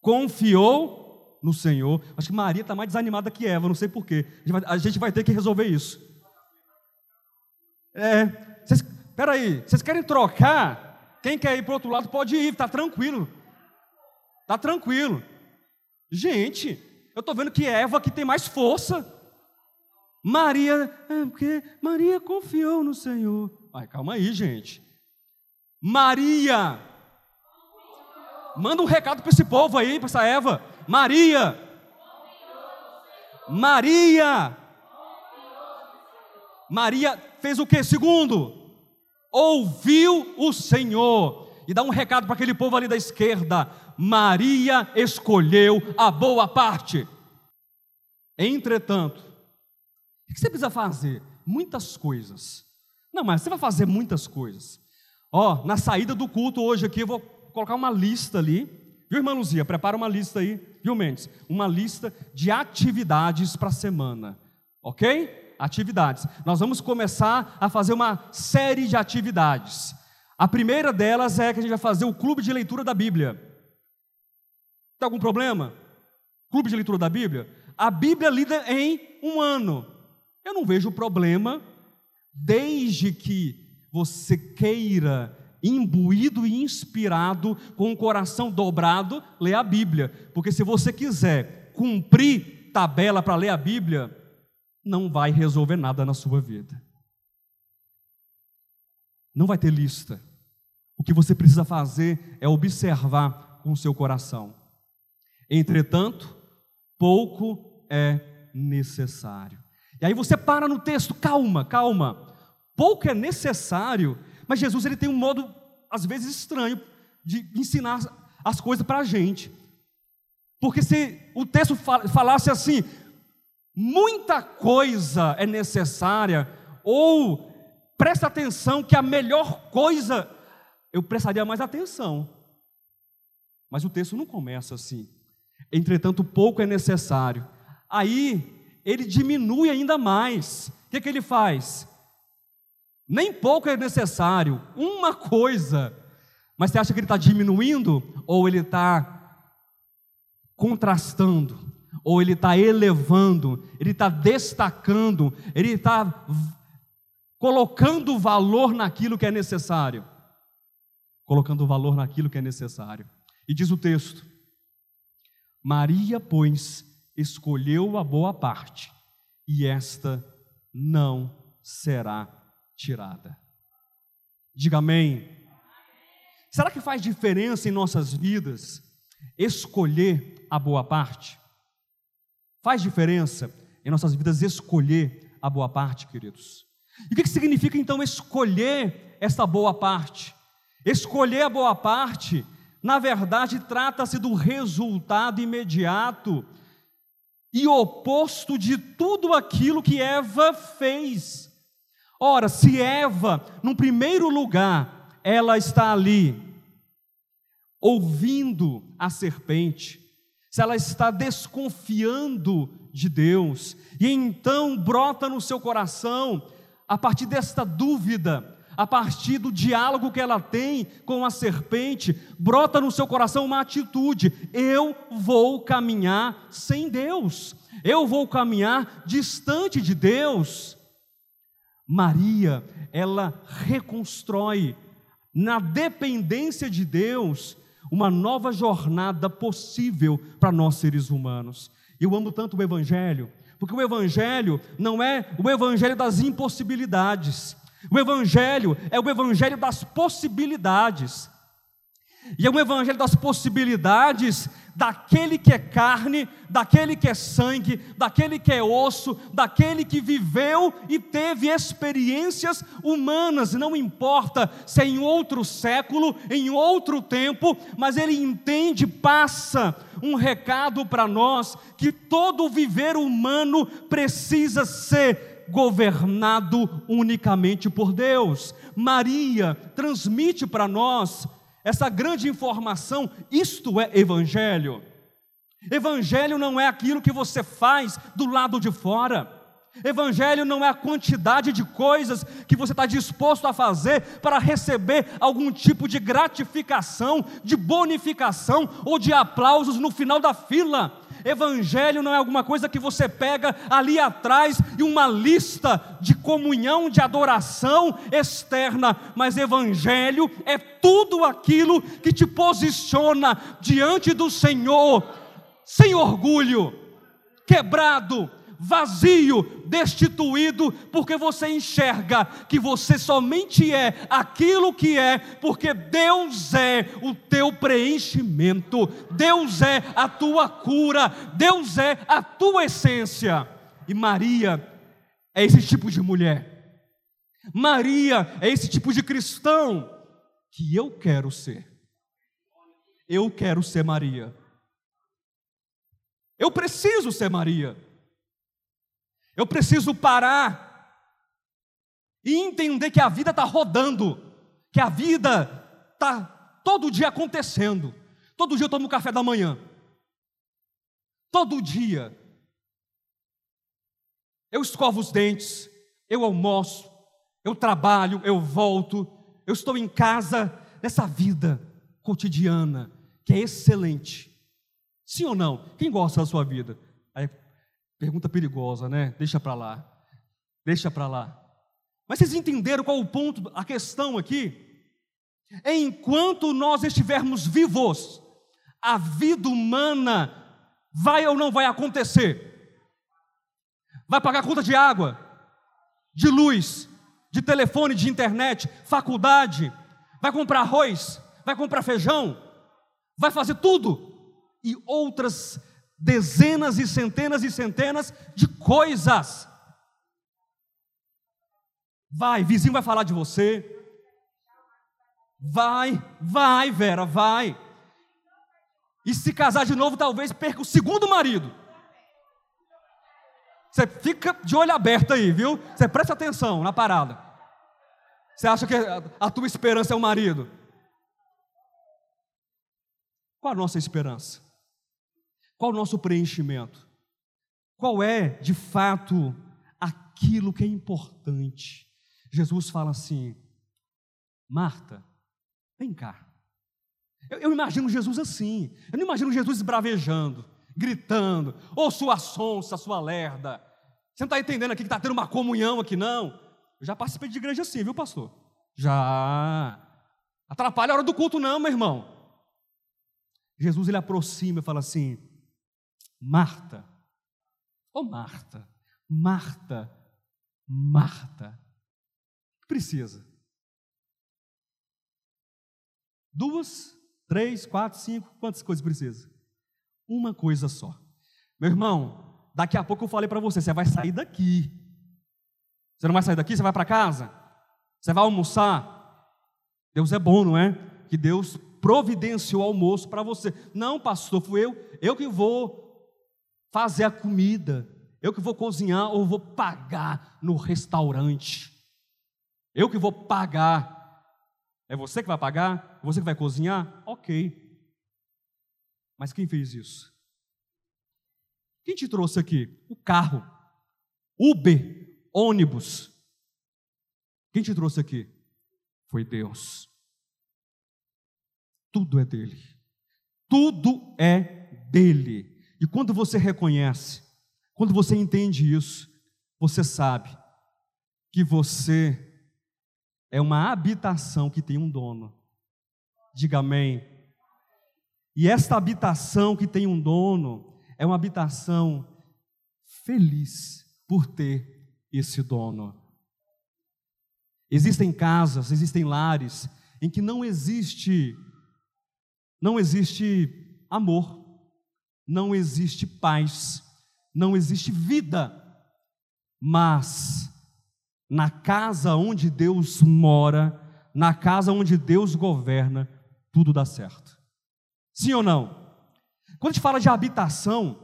confiou no Senhor. Acho que Maria está mais desanimada que Eva, não sei porquê. A gente vai ter que resolver isso. É, vocês, peraí, vocês querem trocar? Quem quer ir para o outro lado pode ir, está tranquilo. Está tranquilo. Gente, eu estou vendo que Eva que tem mais força. Maria, é porque Maria confiou no Senhor. Ai, calma aí, gente. Maria. Manda um recado para esse povo aí, para essa Eva. Maria. Maria. Maria fez o que? Segundo, ouviu o Senhor. E dá um recado para aquele povo ali da esquerda. Maria escolheu a boa parte. Entretanto, o que você precisa fazer? Muitas coisas. Não, mas você vai fazer muitas coisas. Ó, na saída do culto hoje aqui, eu vou colocar uma lista ali. Viu, irmã Luzia? Prepara uma lista aí, viu, Mendes? Uma lista de atividades para a semana. Ok? Atividades. Nós vamos começar a fazer uma série de atividades. A primeira delas é que a gente vai fazer o clube de leitura da Bíblia. Tem algum problema? Clube de leitura da Bíblia? A Bíblia lida em um ano. Eu não vejo problema, desde que você queira, imbuído e inspirado, com o coração dobrado, ler a Bíblia. Porque se você quiser cumprir tabela para ler a Bíblia, não vai resolver nada na sua vida. Não vai ter lista. O que você precisa fazer é observar com o seu coração. Entretanto, pouco é necessário. E aí você para no texto, calma, calma pouco é necessário, mas Jesus ele tem um modo, às vezes, estranho de ensinar as coisas para a gente. Porque se o texto falasse assim, muita coisa é necessária, ou presta atenção que a melhor coisa, eu prestaria mais atenção. Mas o texto não começa assim. Entretanto, pouco é necessário. Aí, ele diminui ainda mais. O que, que ele faz? Nem pouco é necessário, uma coisa. Mas você acha que ele está diminuindo ou ele está contrastando, ou ele está elevando, ele está destacando, ele está colocando valor naquilo que é necessário. Colocando valor naquilo que é necessário. E diz o texto: Maria, pois, escolheu a boa parte, e esta não será tirada. Diga amém. Será que faz diferença em nossas vidas escolher a boa parte? Faz diferença em nossas vidas escolher a boa parte, queridos? E o que significa então escolher essa boa parte? Escolher a boa parte, na verdade, trata-se do resultado imediato e oposto de tudo aquilo que Eva fez. Ora, se Eva, no primeiro lugar, ela está ali, ouvindo a serpente, se ela está desconfiando de Deus, e então brota no seu coração, a partir desta dúvida, a partir do diálogo que ela tem com a serpente, brota no seu coração uma atitude: eu vou caminhar sem Deus, eu vou caminhar distante de Deus. Maria, ela reconstrói na dependência de Deus uma nova jornada possível para nós seres humanos. Eu amo tanto o Evangelho, porque o Evangelho não é o Evangelho das impossibilidades, o Evangelho é o Evangelho das possibilidades. E é um evangelho das possibilidades daquele que é carne, daquele que é sangue, daquele que é osso, daquele que viveu e teve experiências humanas, não importa se é em outro século, em outro tempo, mas ele entende, passa um recado para nós que todo viver humano precisa ser governado unicamente por Deus. Maria transmite para nós essa grande informação, isto é evangelho. Evangelho não é aquilo que você faz do lado de fora. Evangelho não é a quantidade de coisas que você está disposto a fazer para receber algum tipo de gratificação, de bonificação ou de aplausos no final da fila. Evangelho não é alguma coisa que você pega ali atrás e uma lista de comunhão, de adoração externa, mas Evangelho é tudo aquilo que te posiciona diante do Senhor, sem orgulho, quebrado, vazio, destituído, porque você enxerga que você somente é aquilo que é, porque Deus é o teu preenchimento, Deus é a tua cura, Deus é a tua essência. E Maria é esse tipo de mulher. Maria é esse tipo de cristão que eu quero ser. Eu quero ser Maria. Eu preciso ser Maria. Eu preciso parar e entender que a vida está rodando, que a vida está todo dia acontecendo. Todo dia eu tomo café da manhã. Todo dia. Eu escovo os dentes, eu almoço, eu trabalho, eu volto, eu estou em casa nessa vida cotidiana que é excelente. Sim ou não? Quem gosta da sua vida? Pergunta perigosa, né? Deixa para lá. Deixa para lá. Mas vocês entenderam qual o ponto, a questão aqui? Enquanto nós estivermos vivos, a vida humana vai ou não vai acontecer? Vai pagar conta de água, de luz, de telefone, de internet, faculdade, vai comprar arroz, vai comprar feijão, vai fazer tudo. E outras dezenas e centenas e centenas de coisas. Vai, vizinho vai falar de você. Vai, vai, Vera, vai. E se casar de novo, talvez perca o segundo marido. Você fica de olho aberto aí, viu? Você presta atenção na parada. Você acha que a tua esperança é o marido? Qual a nossa esperança? Qual o nosso preenchimento? Qual é, de fato, aquilo que é importante? Jesus fala assim: Marta, vem cá. Eu, eu imagino Jesus assim. Eu não imagino Jesus esbravejando, gritando, ô oh, sua sonsa, sua lerda. Você não está entendendo aqui que está tendo uma comunhão aqui, não? Eu já participei de igreja assim, viu, pastor? Já. Atrapalha a hora do culto, não, meu irmão. Jesus ele aproxima e fala assim: Marta, ô oh, Marta, Marta, Marta, precisa. Duas, três, quatro, cinco, quantas coisas precisa? Uma coisa só. Meu irmão, daqui a pouco eu falei para você, você vai sair daqui. Você não vai sair daqui, você vai para casa? Você vai almoçar? Deus é bom, não é? Que Deus providenciou almoço para você. Não, pastor, fui eu, eu que vou fazer a comida, eu que vou cozinhar ou vou pagar no restaurante. Eu que vou pagar. É você que vai pagar? Você que vai cozinhar? Ok. Mas quem fez isso? Quem te trouxe aqui? O carro. Uber, ônibus. Quem te trouxe aqui? Foi Deus. Tudo é dele. Tudo é dele. E quando você reconhece, quando você entende isso, você sabe que você é uma habitação que tem um dono. Diga amém. E esta habitação que tem um dono é uma habitação feliz por ter esse dono. Existem casas, existem lares em que não existe não existe amor, não existe paz, não existe vida, mas na casa onde Deus mora, na casa onde Deus governa, tudo dá certo. Sim ou não? Quando a gente fala de habitação,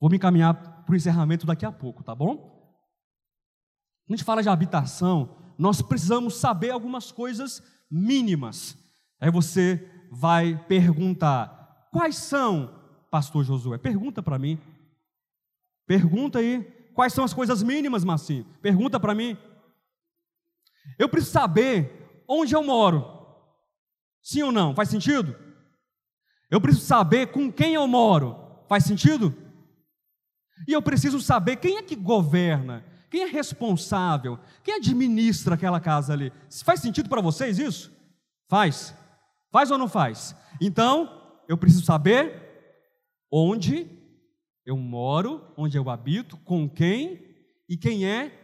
vou me encaminhar para o encerramento daqui a pouco, tá bom? Quando a gente fala de habitação, nós precisamos saber algumas coisas mínimas. Aí você vai perguntar: quais são, pastor Josué? Pergunta para mim. Pergunta aí, quais são as coisas mínimas, Marcinho? Pergunta para mim. Eu preciso saber onde eu moro. Sim ou não? Faz sentido? Eu preciso saber com quem eu moro. Faz sentido? E eu preciso saber quem é que governa, quem é responsável, quem administra aquela casa ali. Faz sentido para vocês isso? Faz. Faz ou não faz? Então, eu preciso saber onde eu moro, onde eu habito, com quem e quem é.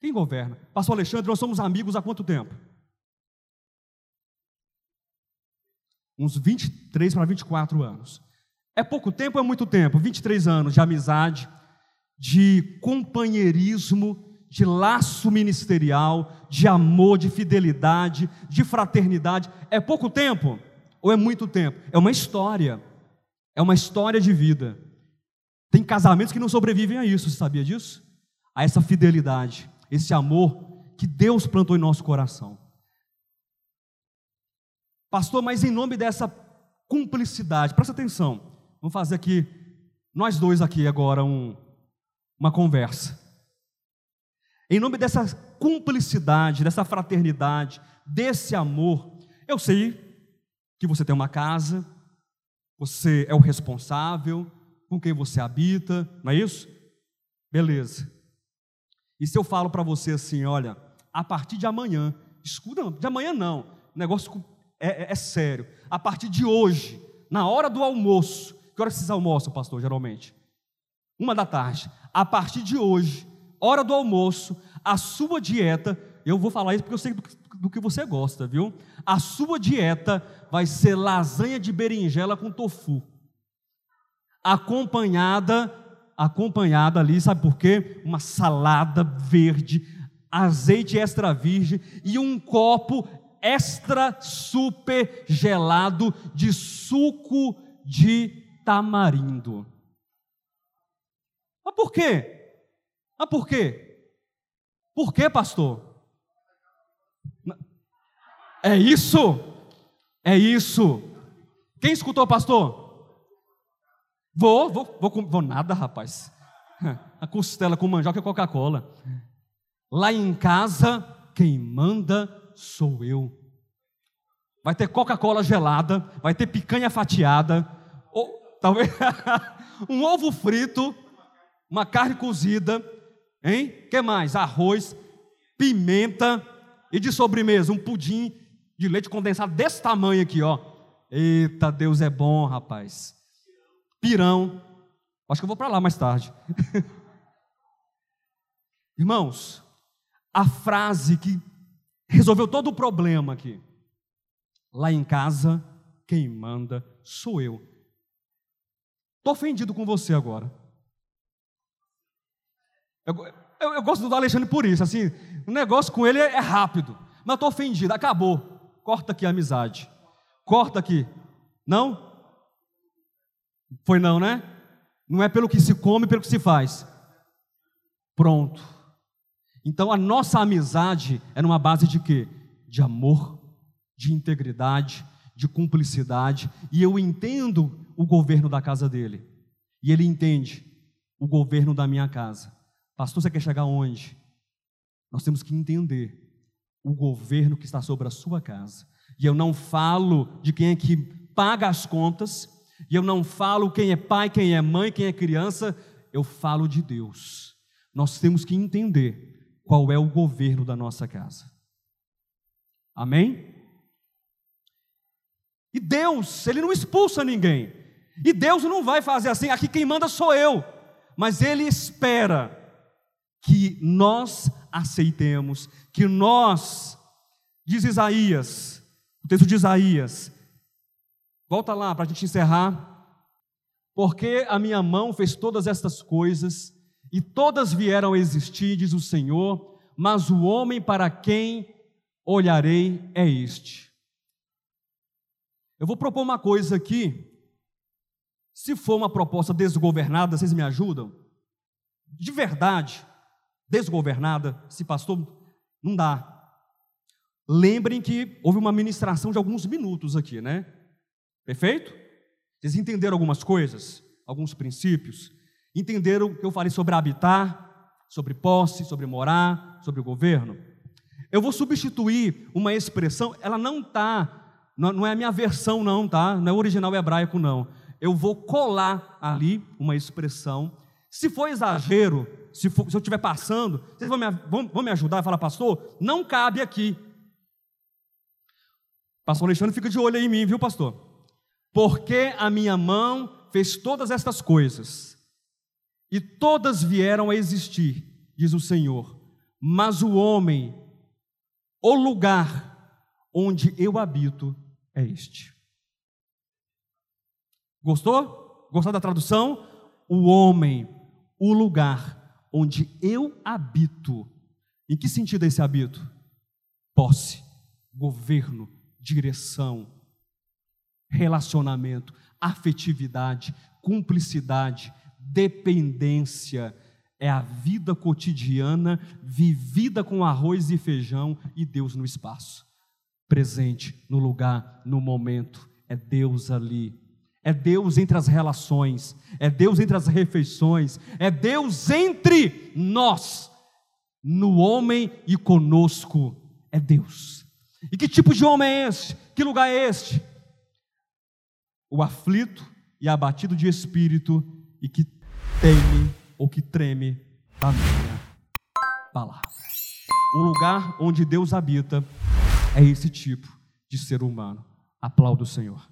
Quem governa? Pastor Alexandre, nós somos amigos há quanto tempo? Uns 23 para 24 anos. É pouco tempo ou é muito tempo? 23 anos de amizade, de companheirismo, de laço ministerial, de amor, de fidelidade, de fraternidade. É pouco tempo ou é muito tempo? É uma história. É uma história de vida. Tem casamentos que não sobrevivem a isso, você sabia disso? A essa fidelidade, esse amor que Deus plantou em nosso coração. Pastor, mas em nome dessa cumplicidade, presta atenção. Vamos fazer aqui, nós dois aqui agora, um, uma conversa. Em nome dessa cumplicidade, dessa fraternidade, desse amor, eu sei que você tem uma casa, você é o responsável, com quem você habita, não é isso? Beleza. E se eu falo para você assim, olha, a partir de amanhã, escuta, de amanhã não, o negócio é, é, é sério. A partir de hoje, na hora do almoço, que hora vocês almoçam, pastor, geralmente? Uma da tarde. A partir de hoje, hora do almoço, a sua dieta, eu vou falar isso porque eu sei do, do, que você gosta, viu? A sua dieta vai ser lasanha de berinjela com tofu. Acompanhada, acompanhada ali, sabe por quê? Uma salada verde, azeite extra virgem e um copo extra super gelado de suco de tamarindo. Mas por quê? Mas por quê? Por quê, pastor? É isso? É isso. Quem escutou, pastor? Vou, vou, vou, vou nada, rapaz. A costela com mandioca e Coca-Cola. Lá em casa, quem manda sou eu. vai ter Coca-Cola gelada, vai ter picanha fatiada, ou talvez um ovo frito, uma carne cozida, hein? Que mais? Arroz, pimenta e de sobremesa um pudim de leite condensado desse tamanho aqui, ó. Eita, Deus é bom, rapaz. Pirão. Acho que eu vou para lá mais tarde. Irmãos, a frase que resolveu todo o problema aqui. Lá em casa, quem manda sou eu. Estou ofendido com você agora. Eu, eu, eu, gosto do Alexandre por isso, assim, o negócio com ele é, é rápido, mas estou ofendido, acabou. Corta aqui a amizade. Corta aqui. Não? Foi não, né? Não é pelo que se come, pelo que se faz. Pronto. Então a nossa amizade é numa base de quê? De amor, de integridade, de cumplicidade, e eu entendo o governo da casa dele. E ele entende o governo da minha casa. Pastor, você quer chegar onde? Nós temos que entender o governo que está sobre a sua casa. E eu não falo de quem é que paga as contas, e eu não falo quem é pai, quem é mãe, quem é criança, eu falo de Deus. Nós temos que entender qual é o governo da nossa casa. Amém? E Deus, Ele não expulsa ninguém. E Deus não vai fazer assim, aqui quem manda sou eu. Mas Ele espera que nós aceitemos, que nós, diz Isaías, o texto de Isaías, volta lá para a gente encerrar. Porque a minha mão fez todas estas coisas, e todas vieram a existir, diz o Senhor, mas o homem para quem olharei é este. Eu vou propor uma coisa aqui. Se for uma proposta desgovernada, vocês me ajudam? De verdade, desgovernada, se pastor, não dá. Lembrem que houve uma ministração de alguns minutos aqui, né? Perfeito? Vocês entenderam algumas coisas, alguns princípios? Entenderam o que eu falei sobre habitar, sobre posse, sobre morar, sobre o governo? Eu vou substituir uma expressão, ela não está, não é a minha versão, não, tá? Não é original hebraico, não. Eu vou colar ali uma expressão. Se for exagero, se, for, se eu estiver passando, vocês vão me, vão, vão me ajudar a falar, pastor? Não cabe aqui. Pastor Alexandre fica de olho aí em mim, viu, pastor? Porque a minha mão fez todas estas coisas e todas vieram a existir, diz o Senhor. Mas o homem, o lugar onde eu habito é este. Gostou? Gostou da tradução? O homem, o lugar onde eu habito. Em que sentido é esse habito? Posse, governo, direção, relacionamento, afetividade, cumplicidade, dependência, é a vida cotidiana vivida com arroz e feijão e Deus no espaço, presente no lugar, no momento. É Deus ali. É Deus entre as relações, é Deus entre as refeições, é Deus entre nós, no homem e conosco. É Deus. E que tipo de homem é esse? Que lugar é este? O aflito e abatido de espírito e que teme ou que treme da minha palavra. O lugar onde Deus habita é esse tipo de ser humano. Aplauda o Senhor.